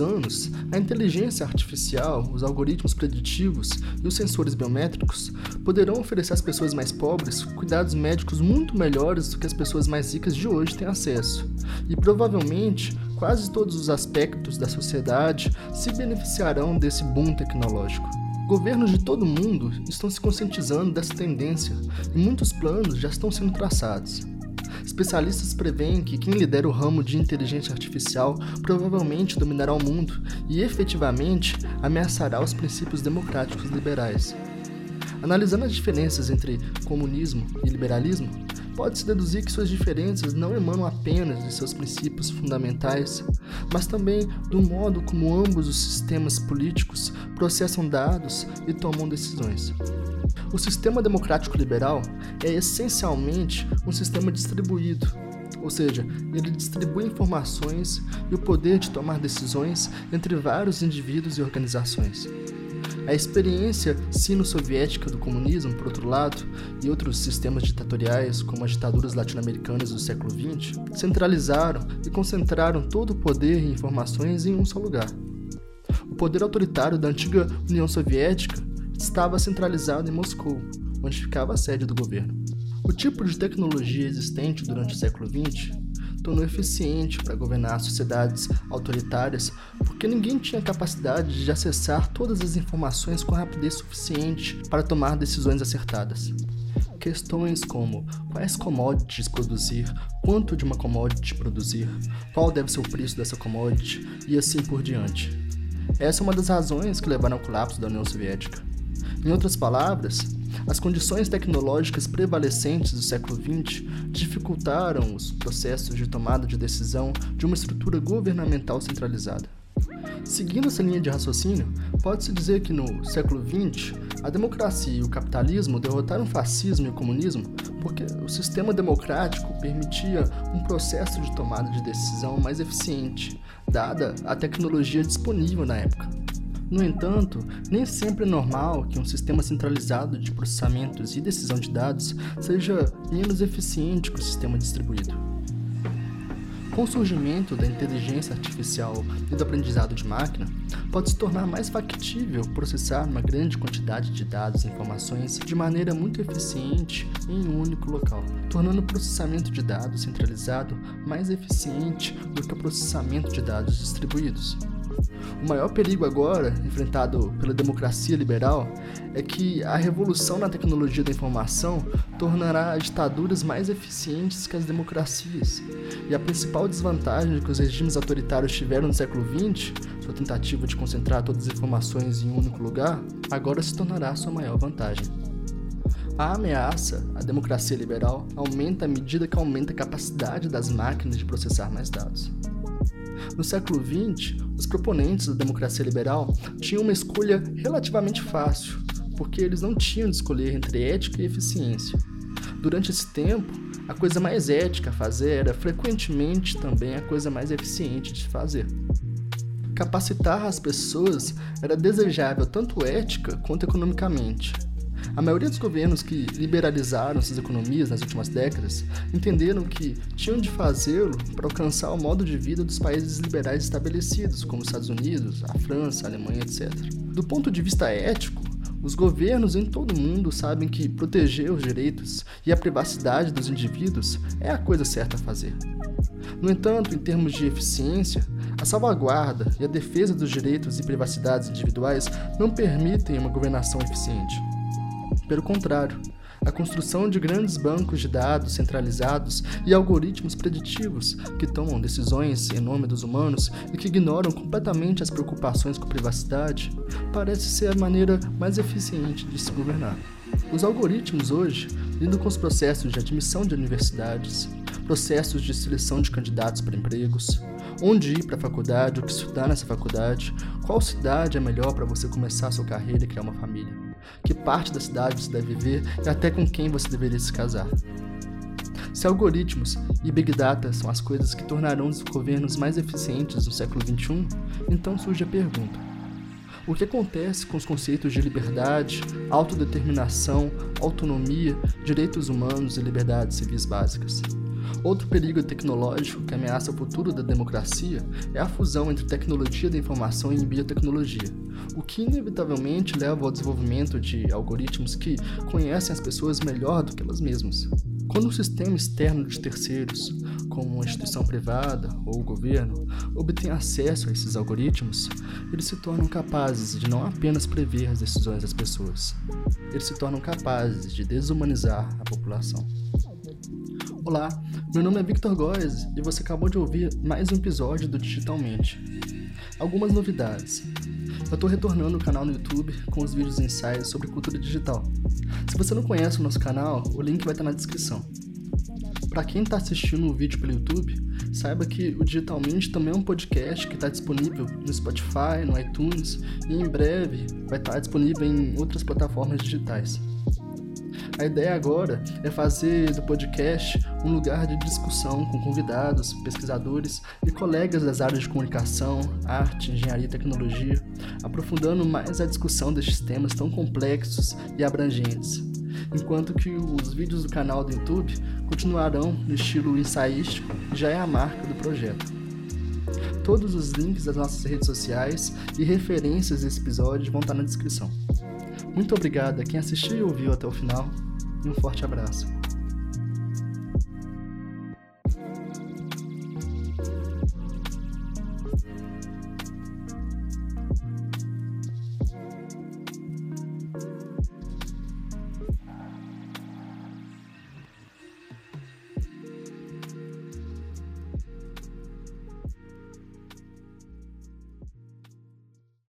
anos, a inteligência artificial, os algoritmos preditivos e os sensores biométricos poderão oferecer às pessoas mais pobres cuidados médicos muito melhores do que as pessoas mais ricas de hoje têm acesso. E provavelmente quase todos os aspectos da sociedade se beneficiarão desse boom tecnológico. Governos de todo o mundo estão se conscientizando dessa tendência e muitos planos já estão sendo traçados. Especialistas preveem que quem lidera o ramo de inteligência artificial provavelmente dominará o mundo e efetivamente ameaçará os princípios democráticos liberais. Analisando as diferenças entre comunismo e liberalismo, pode-se deduzir que suas diferenças não emanam apenas de seus princípios fundamentais, mas também do modo como ambos os sistemas políticos processam dados e tomam decisões. O sistema democrático liberal é essencialmente um sistema distribuído, ou seja, ele distribui informações e o poder de tomar decisões entre vários indivíduos e organizações. A experiência sino-soviética do comunismo, por outro lado, e outros sistemas ditatoriais, como as ditaduras latino-americanas do século XX, centralizaram e concentraram todo o poder e informações em um só lugar. O poder autoritário da antiga União Soviética estava centralizado em Moscou, onde ficava a sede do governo. O tipo de tecnologia existente durante o século XX tornou eficiente para governar sociedades autoritárias, porque ninguém tinha capacidade de acessar todas as informações com rapidez suficiente para tomar decisões acertadas. Questões como quais commodities produzir, quanto de uma commodity produzir, qual deve ser o preço dessa commodity e assim por diante. Essa é uma das razões que levaram ao colapso da União Soviética. Em outras palavras, as condições tecnológicas prevalecentes do século XX dificultaram os processos de tomada de decisão de uma estrutura governamental centralizada. Seguindo essa linha de raciocínio, pode-se dizer que no século XX, a democracia e o capitalismo derrotaram o fascismo e o comunismo porque o sistema democrático permitia um processo de tomada de decisão mais eficiente, dada a tecnologia disponível na época. No entanto, nem sempre é normal que um sistema centralizado de processamentos e decisão de dados seja menos eficiente que o sistema distribuído. Com o surgimento da inteligência artificial e do aprendizado de máquina, pode se tornar mais factível processar uma grande quantidade de dados e informações de maneira muito eficiente em um único local, tornando o processamento de dados centralizado mais eficiente do que o processamento de dados distribuídos. O maior perigo agora, enfrentado pela democracia liberal, é que a revolução na tecnologia da informação tornará as ditaduras mais eficientes que as democracias. E a principal desvantagem que os regimes autoritários tiveram no século XX, sua tentativa de concentrar todas as informações em um único lugar, agora se tornará sua maior vantagem. A ameaça à democracia liberal aumenta à medida que aumenta a capacidade das máquinas de processar mais dados. No século XX, os proponentes da democracia liberal tinham uma escolha relativamente fácil, porque eles não tinham de escolher entre ética e eficiência. Durante esse tempo, a coisa mais ética a fazer era frequentemente também a coisa mais eficiente de fazer. Capacitar as pessoas era desejável tanto ética quanto economicamente. A maioria dos governos que liberalizaram suas economias nas últimas décadas entenderam que tinham de fazê-lo para alcançar o modo de vida dos países liberais estabelecidos, como os Estados Unidos, a França, a Alemanha, etc. Do ponto de vista ético, os governos em todo o mundo sabem que proteger os direitos e a privacidade dos indivíduos é a coisa certa a fazer. No entanto, em termos de eficiência, a salvaguarda e a defesa dos direitos e privacidades individuais não permitem uma governação eficiente. Pelo contrário, a construção de grandes bancos de dados centralizados e algoritmos preditivos que tomam decisões em nome dos humanos e que ignoram completamente as preocupações com privacidade parece ser a maneira mais eficiente de se governar. Os algoritmos hoje lidam com os processos de admissão de universidades, processos de seleção de candidatos para empregos, onde ir para a faculdade, o que estudar nessa faculdade, qual cidade é melhor para você começar sua carreira e criar uma família que parte da cidade você deve viver e até com quem você deveria se casar. Se algoritmos e Big Data são as coisas que tornarão os governos mais eficientes no século XXI, então surge a pergunta: o que acontece com os conceitos de liberdade, autodeterminação, autonomia, direitos humanos e liberdades civis básicas? Outro perigo tecnológico que ameaça o futuro da democracia é a fusão entre tecnologia da informação e biotecnologia, o que inevitavelmente leva ao desenvolvimento de algoritmos que conhecem as pessoas melhor do que elas mesmas. Quando um sistema externo de terceiros, como uma instituição privada ou o governo, obtém acesso a esses algoritmos, eles se tornam capazes de não apenas prever as decisões das pessoas, eles se tornam capazes de desumanizar a população. Olá, meu nome é Victor Góes e você acabou de ouvir mais um episódio do Digitalmente. Algumas novidades. Eu estou retornando o canal no YouTube com os vídeos ensaios sobre cultura digital. Se você não conhece o nosso canal, o link vai estar na descrição. Para quem está assistindo o vídeo pelo YouTube, saiba que o Digitalmente também é um podcast que está disponível no Spotify, no iTunes e em breve vai estar disponível em outras plataformas digitais. A ideia agora é fazer do podcast um lugar de discussão com convidados, pesquisadores e colegas das áreas de comunicação, arte, engenharia e tecnologia, aprofundando mais a discussão destes temas tão complexos e abrangentes. Enquanto que os vídeos do canal do YouTube continuarão no estilo ensaístico, já é a marca do projeto. Todos os links das nossas redes sociais e referências desse episódio vão estar na descrição. Muito obrigado a quem assistiu e ouviu até o final e um forte abraço.